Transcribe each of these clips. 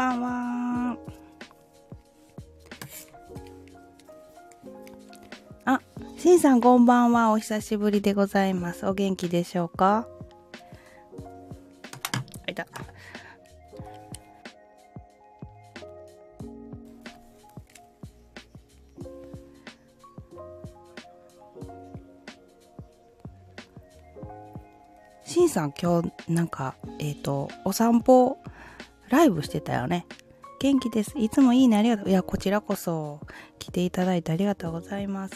ばんは。あ、しんさんこんばんは。お久しぶりでございます。お元気でしょうか？あいた。しんさん今日なんか、えっ、ー、と、お散歩ライブしてたよね。元気です。いつもいいね、ありがとう。いや、こちらこそ来ていただいてありがとうございます。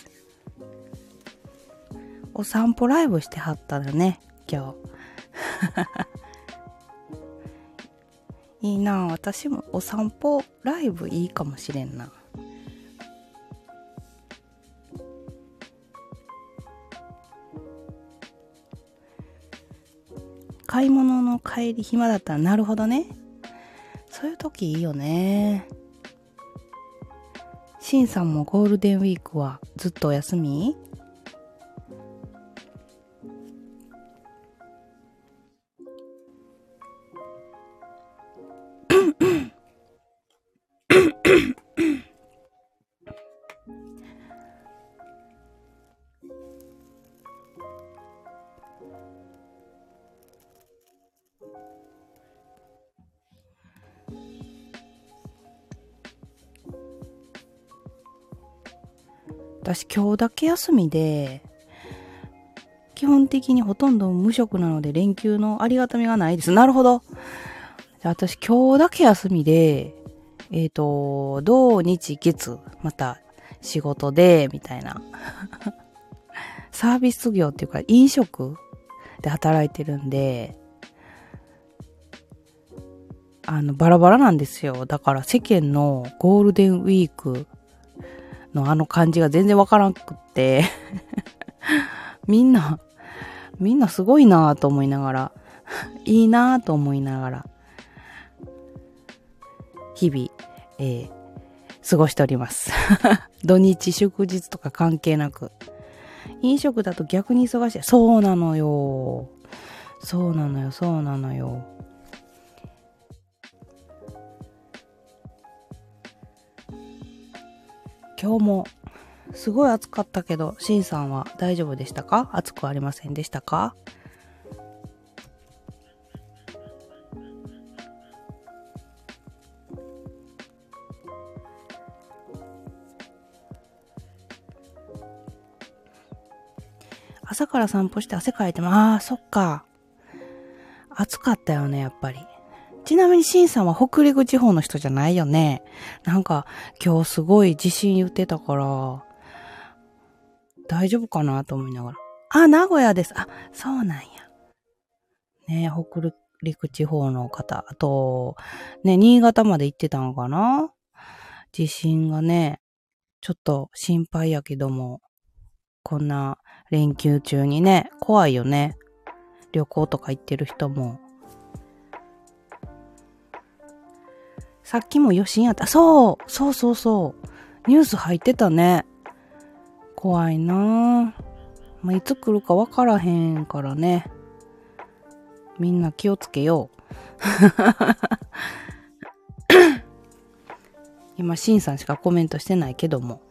お散歩ライブしてはったらね、今日。いいな私もお散歩ライブいいかもしれんな。買い物の帰り暇だったらなるほどね。そういう時いいよね。シンさんもゴールデンウィークはずっとお休み？私今日だけ休みで、基本的にほとんど無職なので連休のありがたみがないです。なるほど。私今日だけ休みで、えっ、ー、と、土日月、また仕事で、みたいな。サービス業っていうか飲食で働いてるんで、あの、バラバラなんですよ。だから世間のゴールデンウィークのあの感じが全然わからんくって みんな、みんなすごいなぁと思いながら、いいなぁと思いながら、日々、えー、過ごしております 土日祝日とか関係なく。飲食だと逆に忙しい。そうなのよ。そうなのよ、そうなのよ。今日もすごい暑かったけど、しんさんは大丈夫でしたか？暑くありませんでしたか？朝から散歩して汗かいても、ああ、そっか。暑かったよね、やっぱり。ちなみにシンさんは北陸地方の人じゃないよね。なんか今日すごい地震言ってたから、大丈夫かなと思いながら。あ、名古屋です。あ、そうなんや。ね北陸地方の方。あと、ね、新潟まで行ってたのかな地震がね、ちょっと心配やけども、こんな連休中にね、怖いよね。旅行とか行ってる人もさっきも余震やった。そうそうそうそう。ニュース入ってたね。怖いなぁ。まあ、いつ来るかわからへんからね。みんな気をつけよう。今、シンさんしかコメントしてないけども。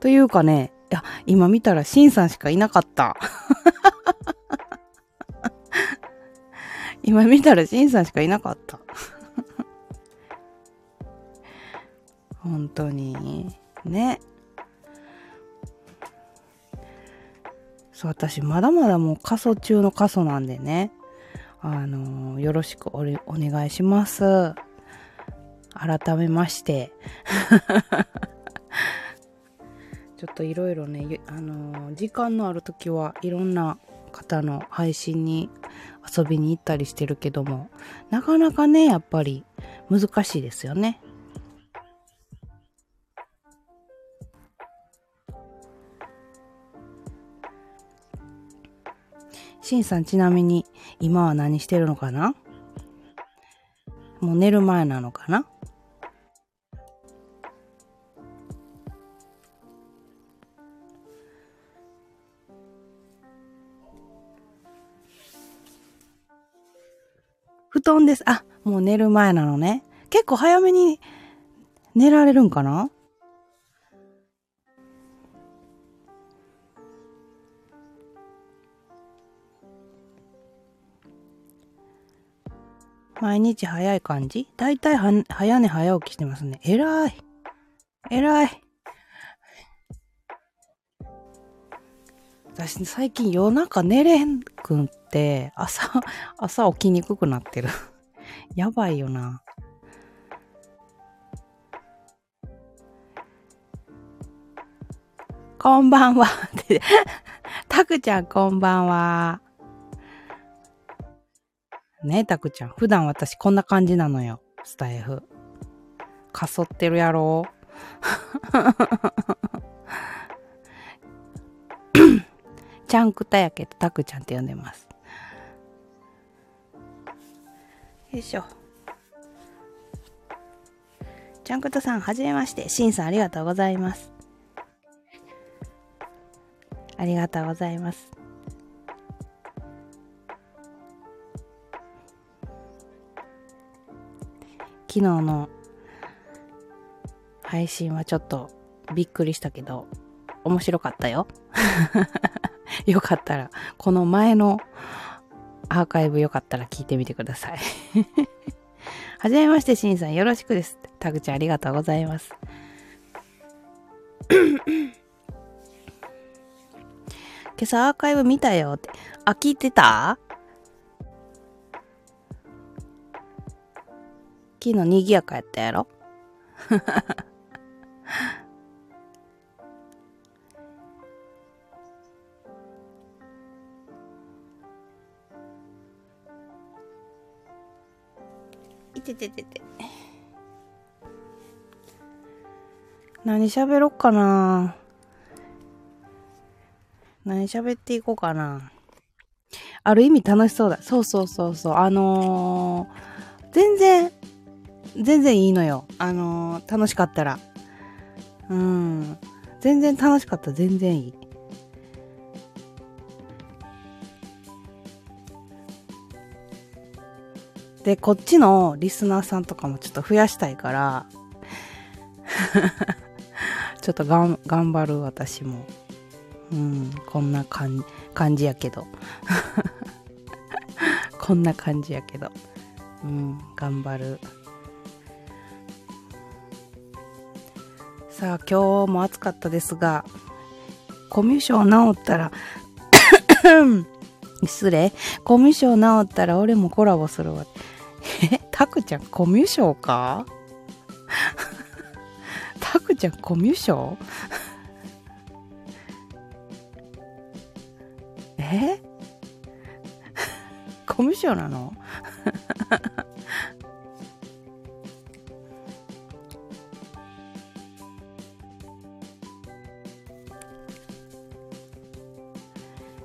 というかね、いや、今見たらシンさんしかいなかった。今見たらシンさんしかいなかった。本当に。ね。そう、私まだまだもう過疎中の過疎なんでね。あのー、よろしくおお願いします。改めまして。ちょっといろいろね、あのー、時間のある時はいろんな方の配信に遊びに行ったりしてるけども、なかなかね、やっぱり難しいですよね。しんさんちなみに今は何してるのかな？もう寝る前なのかな？団です。あ、もう寝る前なのね。結構早めに寝られるんかな？毎日早い感じ？だいたい、早寝早起きしてますね。偉い。偉い。私最近夜中寝れんくんって、朝、朝起きにくくなってる。やばいよな。こんばんは。たくちゃんこんばんは。ねえ、たくちゃん。普段私こんな感じなのよ。スタイフ。かそってるやろちゃんくたやけど、たくちゃんって呼んでます。よいしょ。ちゃんくたさん、はじめまして。しんさん、ありがとうございます。ありがとうございます。昨日の配信はちょっとびっくりしたけど、面白かったよ。よかったら、この前のアーカイブよかったら聞いてみてください。はじめまして、しんさんよろしくです。タグちゃんありがとうございます。今朝アーカイブ見たよって。あ、聞いてた？昨日賑やかやったやろ？てててて。何喋ろっかな何喋っていこうかなある意味楽しそうだ。そうそうそうそう。あのー、全然全然いいのよ。あのー、楽しかったら。うん。全然楽しかった全然いい。で、こっちのリスナーさんとかもちょっと増やしたいから、ちょっとがん、頑張る私も。うん、こんな感感じやけど。こんな感じやけど。うん、頑張る。さあ今日も暑かったですがコミュ障治ったら 失礼コミュ障治ったら俺もコラボするわタクちゃんコミュ障か？タクちゃんコミュ障？え？コミュ障なの？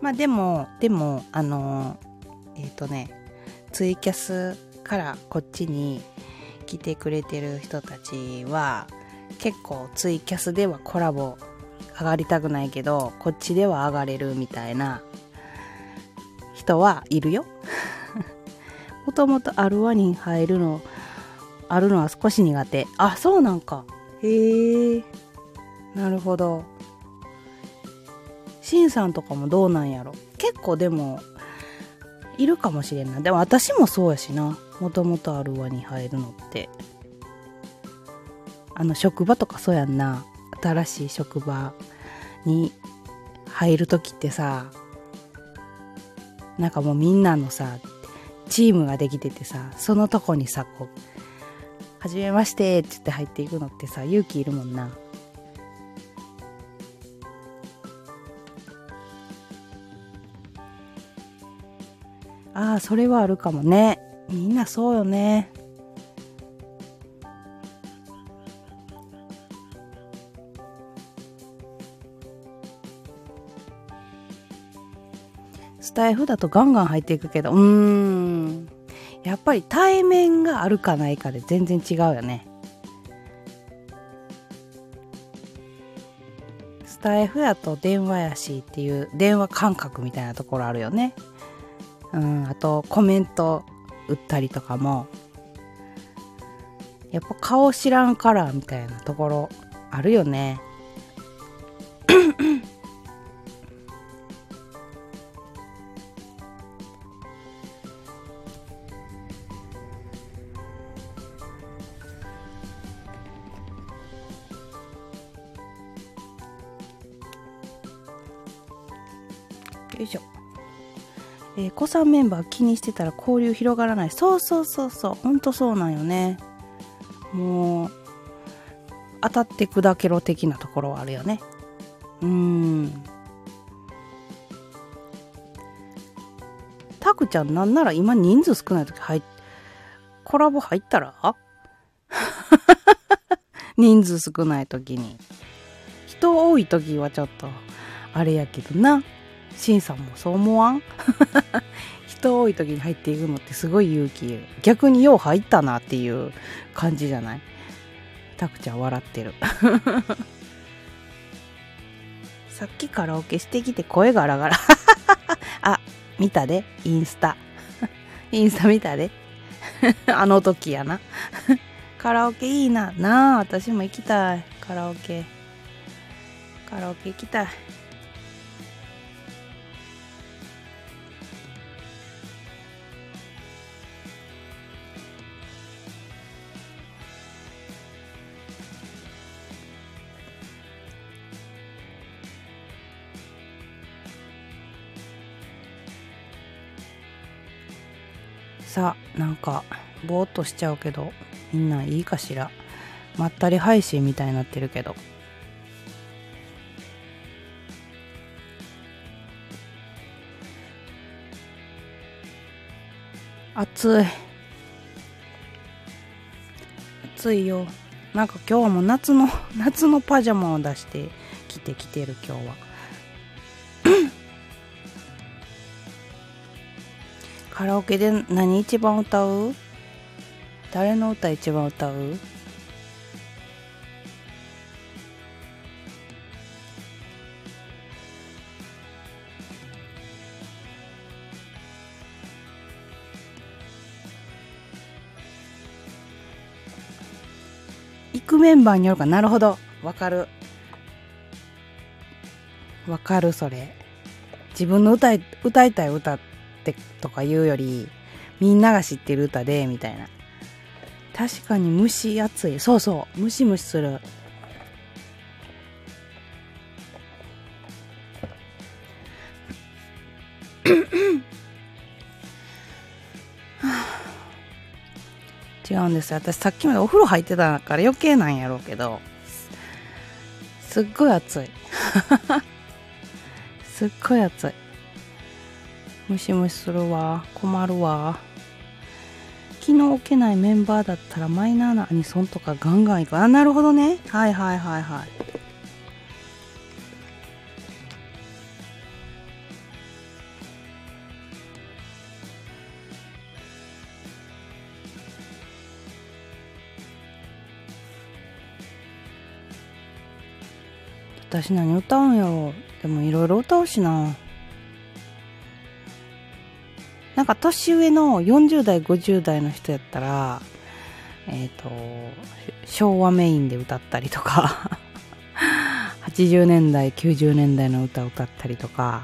まあでも、でも、あの、えっ、ー、とね、ツイキャスからこっちに来てくれてる人たちは、結構ツイキャスではコラボ上がりたくないけど、こっちでは上がれるみたいな人はいるよ。もともとアルワに入るの、あるのは少し苦手。あ、そうなんか。へえ。なるほど。シンさんとかもどうなんやろ結構でもいるかもしれないでも私もそうやしなもともとある輪に入るのってあの職場とかそうやんな新しい職場に入る時ってさなんかもうみんなのさチームができててさそのとこにさこう「はじめまして」って言って入っていくのってさ勇気いるもんなああ、それはあるかもね。みんなそうよね。スタイフだとガンガン入っていくけど、うーん。やっぱり対面があるかないかで全然違うよね。スタイフやと電話やしっていう電話感覚みたいなところあるよね。うん、あとコメント売ったりとかもやっぱ顔知らんカラーみたいなところあるよね。さんメンバー気にしてたら交流広がらない。そうそうそうそう。ほんとそうなんよね。もう、当たって砕けろ的なところはあるよね。うん。タクちゃんなんなら今人数少ない時入っ、コラボ入ったら？人数少ない時に。人多い時はちょっと、あれやけどな。シンさんもそう思わん？人多い時に入っていくのってすごい勇気。逆によう入ったなっていう感じじゃない？タクちゃん笑ってる。さっきカラオケしてきて声ガラガラ。あ見たで。インスタ。インスタ見たで。あの時やな。カラオケいいな。なあ私も行きたい。カラオケ。カラオケ行きたいさあなんかぼーっとしちゃうけどみんないいかしら。まったり配信みたいになってるけど。暑い。暑いよ。なんか今日も夏の 夏のパジャマを出して着てきてる今日は。カラオケで何一番歌う？誰の歌一番歌う？行くメンバーによるか？なるほど。わかる。わかるそれ。自分の歌い歌いたい歌。ってってとか言うより、みんなが知ってる歌で、みたいな。確かに蒸し暑い。そうそう。ムシムシする。違うんですよ。私さっきまでお風呂入ってたから余計なんやろうけど、すっごい暑い。すっごい暑い。ムシムシするわ。困るわ。気の置けないメンバーだったらマイナーなアニソンとかガンガンいく。あなるほどね。はいはいはいはい。私何歌うんやろでもいろいろ歌うしな。なんか年上の40代、50代の人やったら、えっ、ー、と、昭和メインで歌ったりとか 80年代、90年代の歌を歌ったりとか、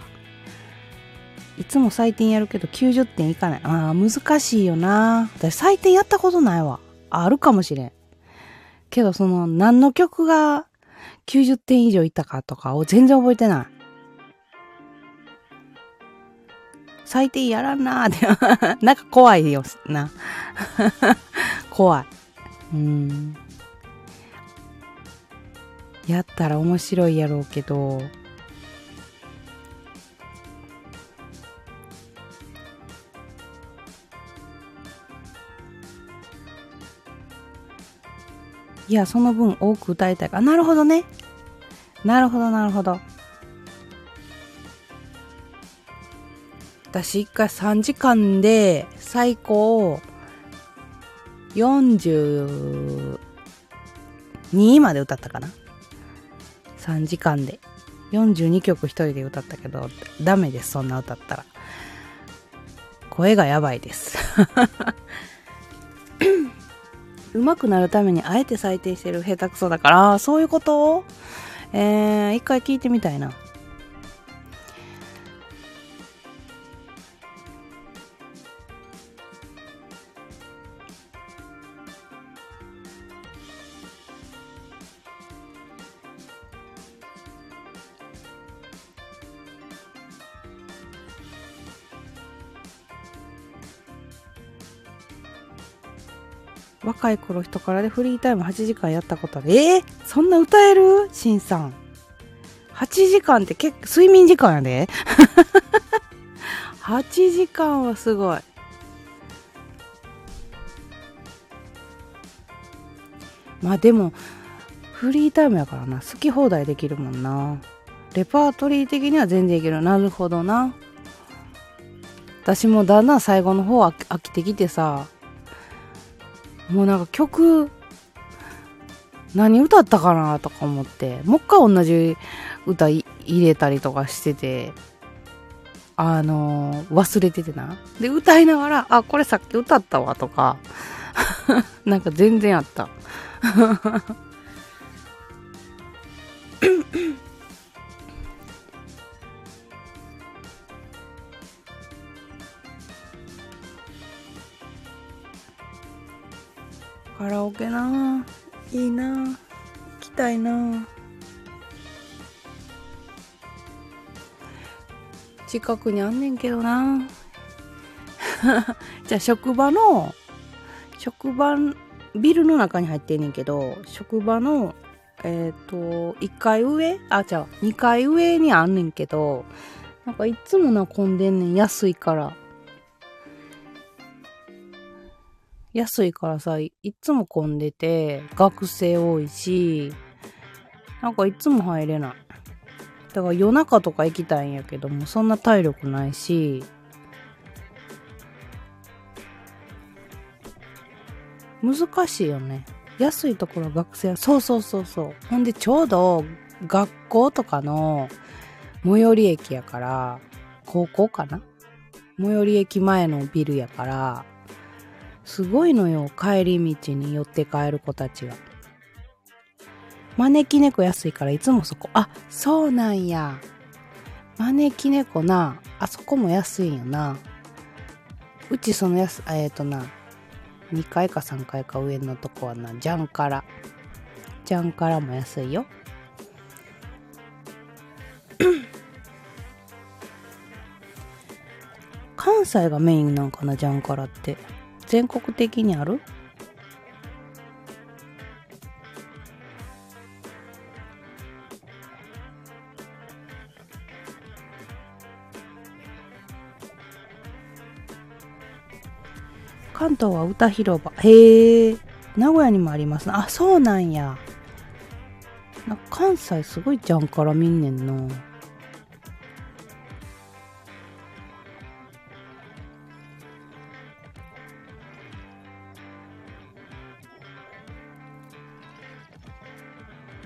いつも採点やるけど90点いかない。ああ、難しいよな。私採点やったことないわ。あるかもしれん。けどその何の曲が90点以上いったかとかを全然覚えてない。最低やらんなーって、なんか怖いよな。怖い。うん。やったら面白いやろうけど、いや、その分多く歌いたいから。なるほどね。なるほど、なるほど。私一回3時間で最高42まで歌ったかな3時間で42曲一人で歌ったけどダメですそんな歌ったら声がやばいです。上手くなるためにあえて採点してる下手くそだから、そういうこと？えー、一回聞いてみたいな。若い頃人からでフリータイム8時間やったことある。えー、そんな歌える？しんさん。8時間って結構睡眠時間やで。8時間はすごい。まあでも、フリータイムやからな。好き放題できるもんな。レパートリー的には全然いける。なるほどな。私もだんだん最後の方飽きてきてさ、もうなんか曲、何歌ったかなとか思って、もう一回同じ歌入れたりとかしてて、あのー、忘れててな。で、歌いながら、あ、これさっき歌ったわとか、なんか全然あった。カラオケないいな行きたいな近くにあんねんけどな じゃあ職場の職場ビルの中に入ってんねんけど職場のえっ、ー、と1階上あじゃあ2階上にあんねんけどなんかいつもな混んでんねん安いから。安いからさ、いつも混んでて、学生多いし、なんかいつも入れない。だから夜中とか行きたいんやけども、そんな体力ないし、難しいよね。安いところ学生は、そうそうそうそう。ほんでちょうど学校とかの最寄り駅やから、高校かな？最寄り駅前のビルやから、すごいのよ、帰り道に寄って帰る子たちが。招き猫安いからいつもそこ。あ、そうなんや。招き猫な、あそこも安いんよな。うちその安、えっ、ー、とな、2階か3階か上のとこはな、ジャンカラ。ジャンカラも安いよ。関西がメインなんかな、ジャンカラって。全国的にある？関東は歌広場。へえ。名古屋にもありますあ、そうなんや。な関西すごいじゃんから見んねんな。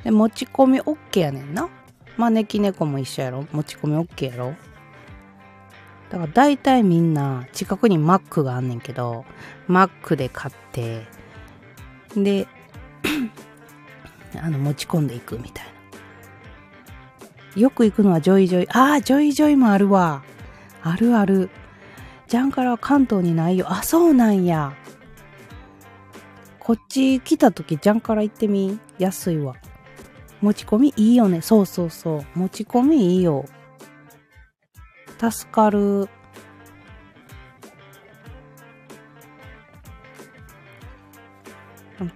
で、持ち込み OK やねんな。招き猫も一緒やろ持ち込み OK やろだから大体みんな近くにマックがあんねんけど、マックで買って、で、あの、持ち込んでいくみたいな。よく行くのはジョイジョイ。ああ、ジョイジョイもあるわ。あるある。ジャンカラは関東にないよ。あ、そうなんや。こっち来た時ジャンカラ行ってみ。安いわ。持ち込みいいよね。そうそうそう。持ち込みいいよ。助かる。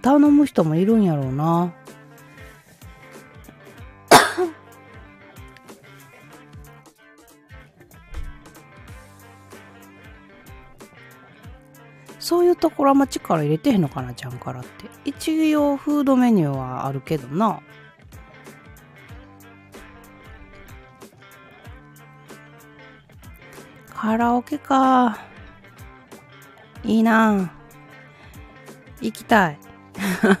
頼む人もいるんやろうな。そういうところあんま力入れてへんのかな、ちゃんからって。一応フードメニューはあるけどな。カラオケか。いいな行きたい。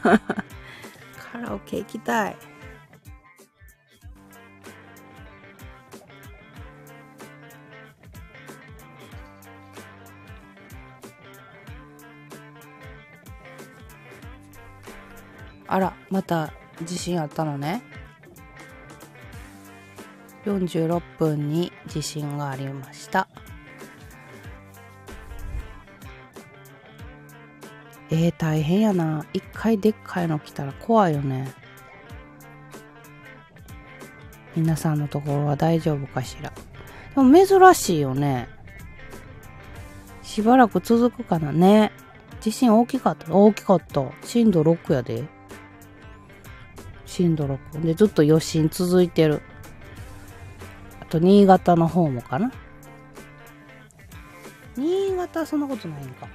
カラオケ行きたい。あら、また地震あったのね。46分に地震がありました。えー、大変やな。一回でっかいの来たら怖いよね。皆さんのところは大丈夫かしら。でも珍しいよね。しばらく続くかなね。地震大きかった大きかった。震度6やで。震度6。で、ずっと余震続いてる。あと、新潟の方もかな。新潟そんなことないんか。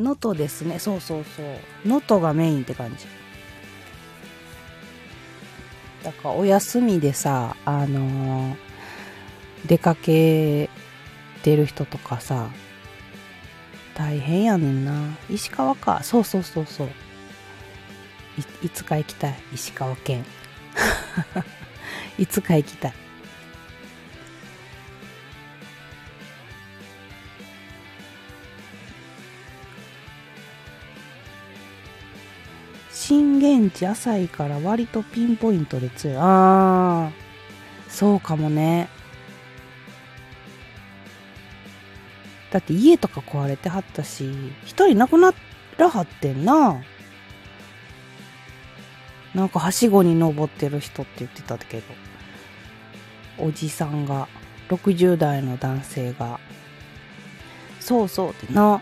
能登ですね。そうそうそう。能登がメインって感じ。だからお休みでさ、あのー、出かけてる人とかさ、大変やねんな。石川か。そうそうそうそう。いいつか行きたい。石川県。いつか行きたい。震源地浅いから割とピンポイントで強い。ああ、そうかもね。だって家とか壊れてはったし、一人亡くならはってんな。なんかはしごに登ってる人って言ってたけど、おじさんが、60代の男性が、そうそうってな、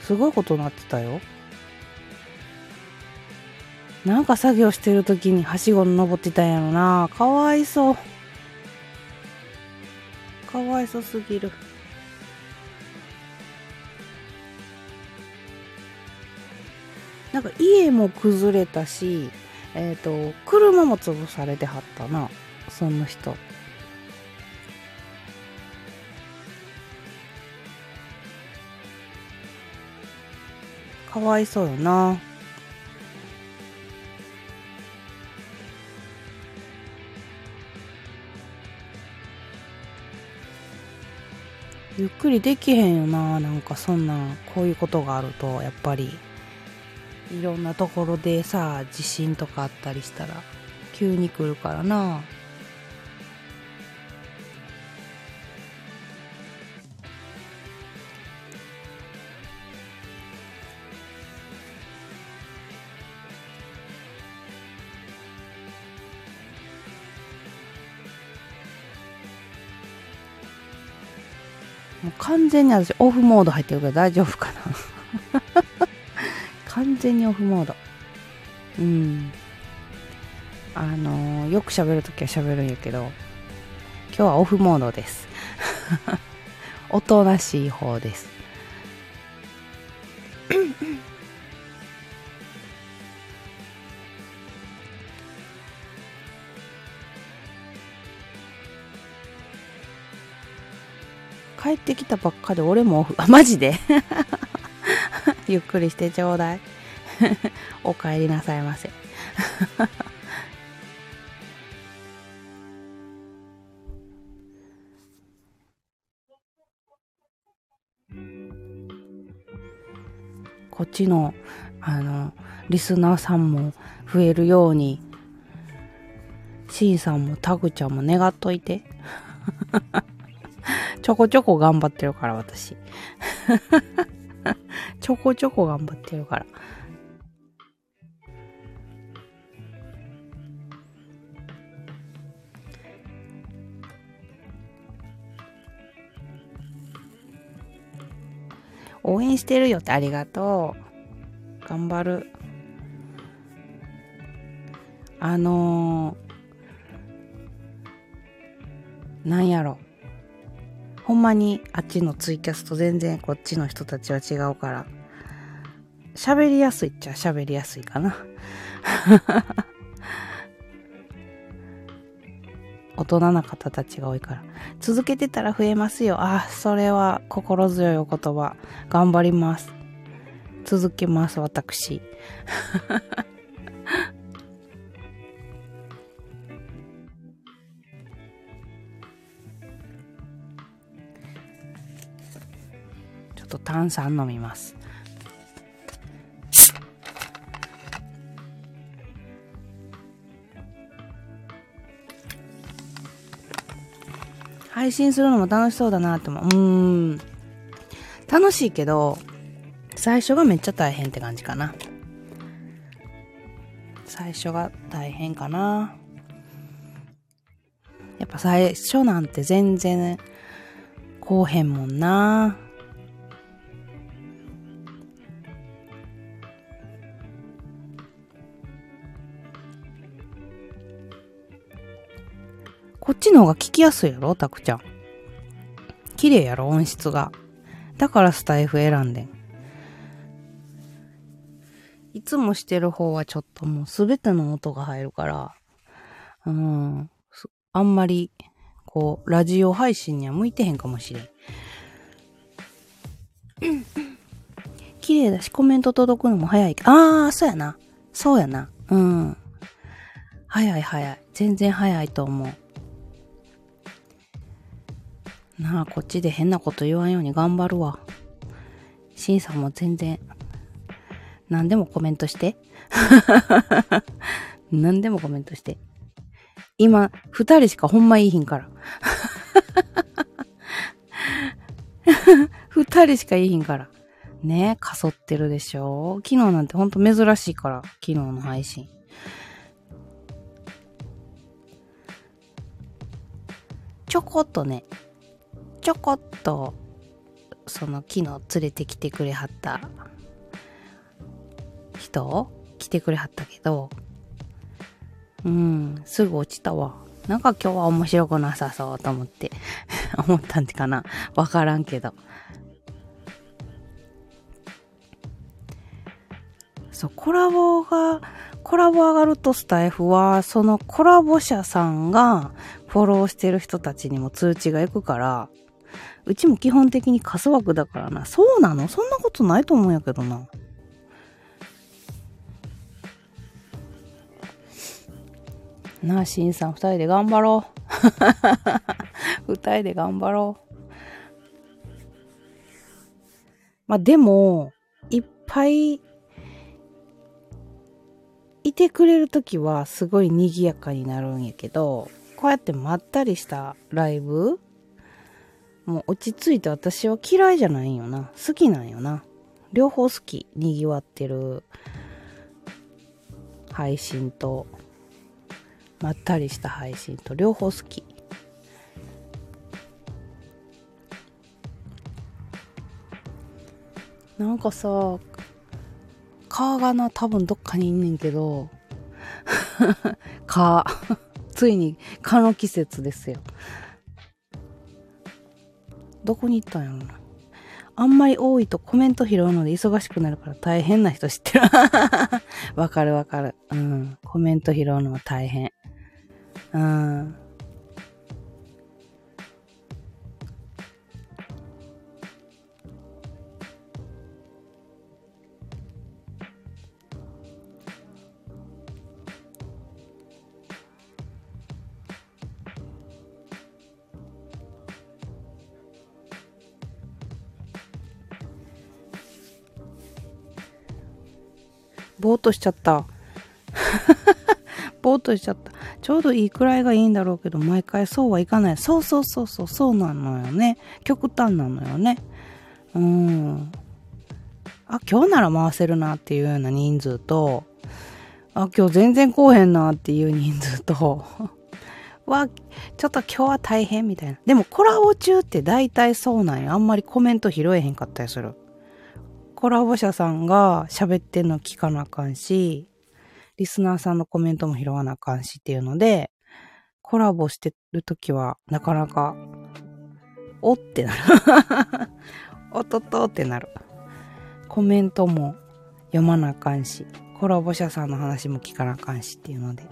すごいことになってたよ。なんか作業してる時にはしご登ってたんやろな。かわいそう。かわいそすぎる。なんか家も崩れたし、えっ、ー、と、車も潰されてはったな。その人。かわいそうよな。ゆっくりできへんよななんかそんなこういうことがあるとやっぱり。いろんなところでさ地震とかあったりしたら急に来るからな。もう完全に私オフモード入ってるから大丈夫かな。完全にオフモード。うん。あの、よく喋るときは喋るんやけど今日はオフモードです。おとなしい方です。ってきたばっかで俺もオフ、あ、マジで？ゆっくりしてちょうだい。お帰りなさいませ。こっちの、あの、リスナーさんも増えるように、シンさんもタグちゃんも願っといて。ちょこちょこ頑張ってるから、私。ちょこちょこ頑張ってるから。応援してるよってありがとう。頑張る。あのー、なんやろ。ほんまにあっちのツイキャスと全然こっちの人たちは違うから、喋りやすいっちゃ喋りやすいかな。大人な方たちが多いから。続けてたら増えますよ。あ、それは心強いお言葉。頑張ります。続けます、私。炭酸飲みます。配信するのも楽しそうだなって思う。うん。楽しいけど、最初がめっちゃ大変って感じかな。最初が大変かな。やっぱ最初なんて全然、こうへんもんな。の方が聞きやすいやろタクちゃん。綺麗やろ音質が。だからスタイフ選んでん。いつもしてる方はちょっともうすべての音が入るから、うん、あんまり、こう、ラジオ配信には向いてへんかもしれん。綺麗だし、コメント届くのも早い。あー、そうやな。そうやな。うん。早い早い。全然早いと思う。なあ、こっちで変なこと言わんように頑張るわ。シンさんも全然、何でもコメントして。何でもコメントして。今、二人しかほんまいいひんから。二人しかいいひんから。ねかそってるでしょ昨日なんてほんと珍しいから、昨日の配信。ちょこっとね、ちょこっと、その昨日連れてきてくれはった人来てくれはったけど、うん、すぐ落ちたわ。なんか今日は面白くなさそうと思って 思ったんかな？わからんけど。そう、コラボが、コラボ上がるとスタイフは、そのコラボ者さんがフォローしてる人たちにも通知が行くから、うちも基本的にカス枠だからな。そうなの？そんなことないと思うんやけどな。なあ、しんさん、二人で頑張ろう。二人で頑張ろう。まあ、でも、いっぱいいてくれるときはすごい賑やかになるんやけど、こうやってまったりしたライブもう落ち着いて私は嫌いじゃないよな。好きなんよな。両方好き。賑わってる配信と、まったりした配信と両方好き。なんかさ、蚊がな、多分どっかにいんねんけど、蚊。ついに蚊の季節ですよ。どこに行ったんやろな。あんまり多いとコメント拾うので忙しくなるから大変な人知ってる。わかるわかる。うん。コメント拾うのは大変。うん。ぼーっとしちゃった。ぼーっとしちゃった。ちょうどいいくらいがいいんだろうけど、毎回そうはいかない。そうそうそうそう、そうなのよね。極端なのよね。うん。あ、今日なら回せるなっていうような人数と、あ、今日全然来おへんなっていう人数と、わ、ちょっと今日は大変みたいな。でもコラボ中って大体そうなんよ。あんまりコメント拾えへんかったりする。コラボ者さんが喋ってんの聞かなあかんし、リスナーさんのコメントも拾わなあかんしっていうので、コラボしてるときはなかなか、おってなる。おっとっとってなる。コメントも読まなあかんし、コラボ者さんの話も聞かなあかんしっていうので。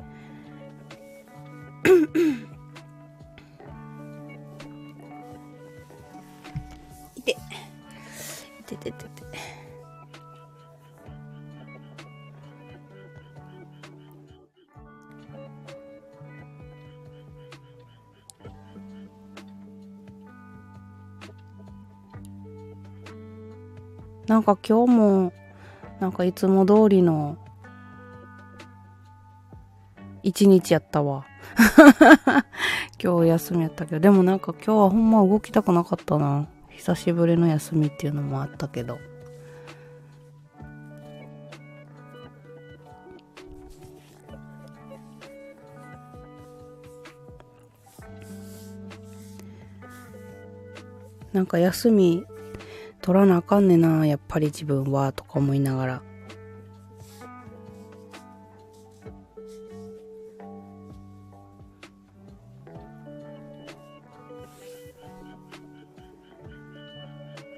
なんか今日も、なんかいつも通りの一日やったわ。今日休みやったけど、でもなんか今日はほんま動きたくなかったな。久しぶりの休みっていうのもあったけど。なんか休み取らなあかんねんな、やっぱり自分は、とか思いながら。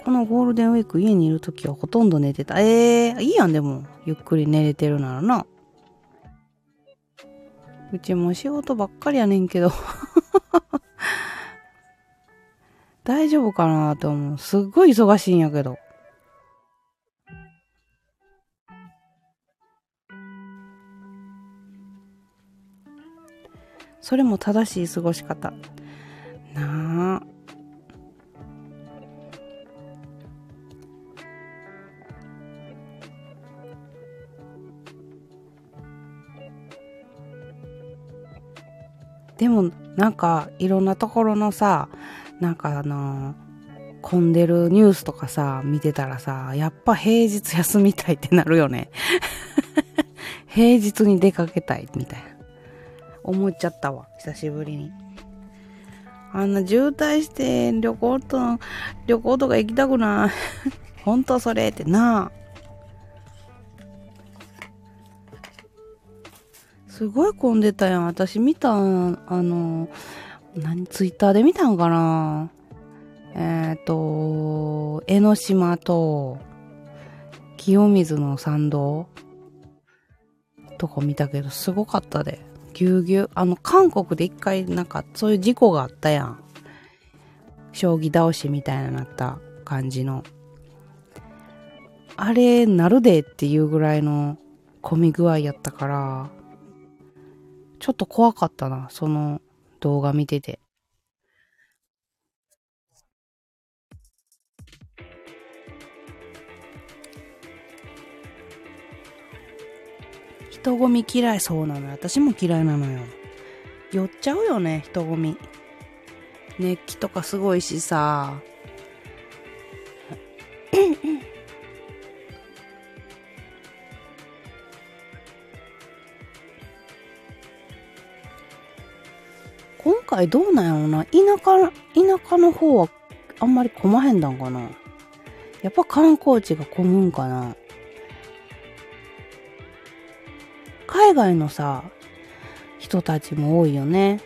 このゴールデンウィーク家にいるときはほとんど寝てた。ええー、いいやんでも。ゆっくり寝れてるならな。うちも仕事ばっかりやねんけど大丈夫かなと思う。すっごい忙しいんやけど。それも正しい過ごし方。なあ。でもなんかいろんなところのさなんかあの混んでるニュースとかさ見てたらさやっぱ平日休みたいってなるよね。平日に出かけたいみたいな。思っちゃったわ久しぶりに。あんな渋滞して旅行と旅行とか行きたくない。本当それってなすごい混んでたやん。私見た、あの、何、ツイッターで見たんかな？えっ、ー、と、江ノ島と、清水の参道とか見たけど、すごかったで。ぎゅうぎゅう。あの、韓国で一回、なんか、そういう事故があったやん。将棋倒しみたいななった感じの。あれ、なるでっていうぐらいの混み具合やったから、ちょっと怖かったな、その動画見てて。人混み嫌いそうなのよ私も嫌いなのよ。酔っちゃうよね、人混み。熱気とかすごいしさ。今回どうなんやろな。田舎、田舎の方はあんまり混まへんだんかな。やっぱ観光地が混むんかな。海外のさ、人たちも多いよね。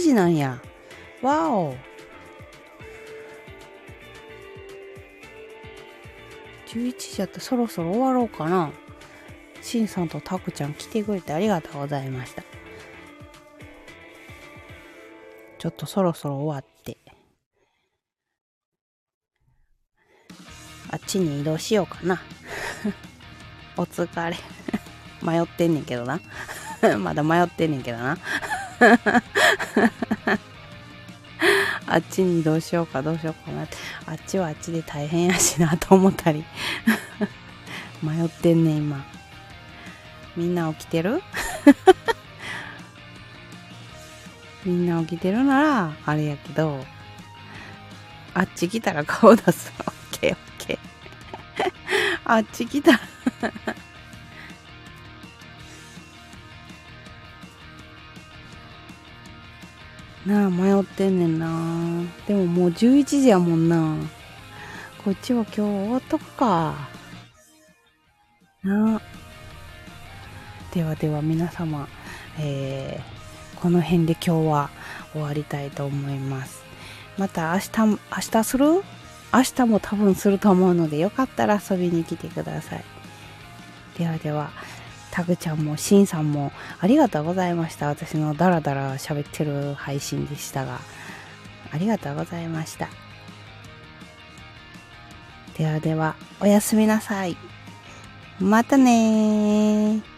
時なんや。わお。11時やったそろそろ終わろうかな。しんさんとたくちゃん来てくれてありがとうございました。ちょっとそろそろ終わって。あっちに移動しようかな。お疲れ。迷ってんねんけどな。まだ迷ってんねんけどな。あっちにどうしようかどうしようかなって。あっちはあっちで大変やしなと思ったり。迷ってんね今。みんな起きてる？みんな起きてるなら、あれやけど、あっち来たら顔出す。オッケーオッケー。あっち来たらなあ迷ってんねんな。でももう11時やもんな。こっちは今日終わっとくか。なあ。ではでは皆様、えー、この辺で今日は終わりたいと思います。また明日明日する？明日も多分すると思うのでよかったら遊びに来てください。ではでは。タグちゃんも、シンさんも、ありがとうございました。私のダラダラ喋ってる配信でしたが、ありがとうございました。ではでは、おやすみなさい。またねー。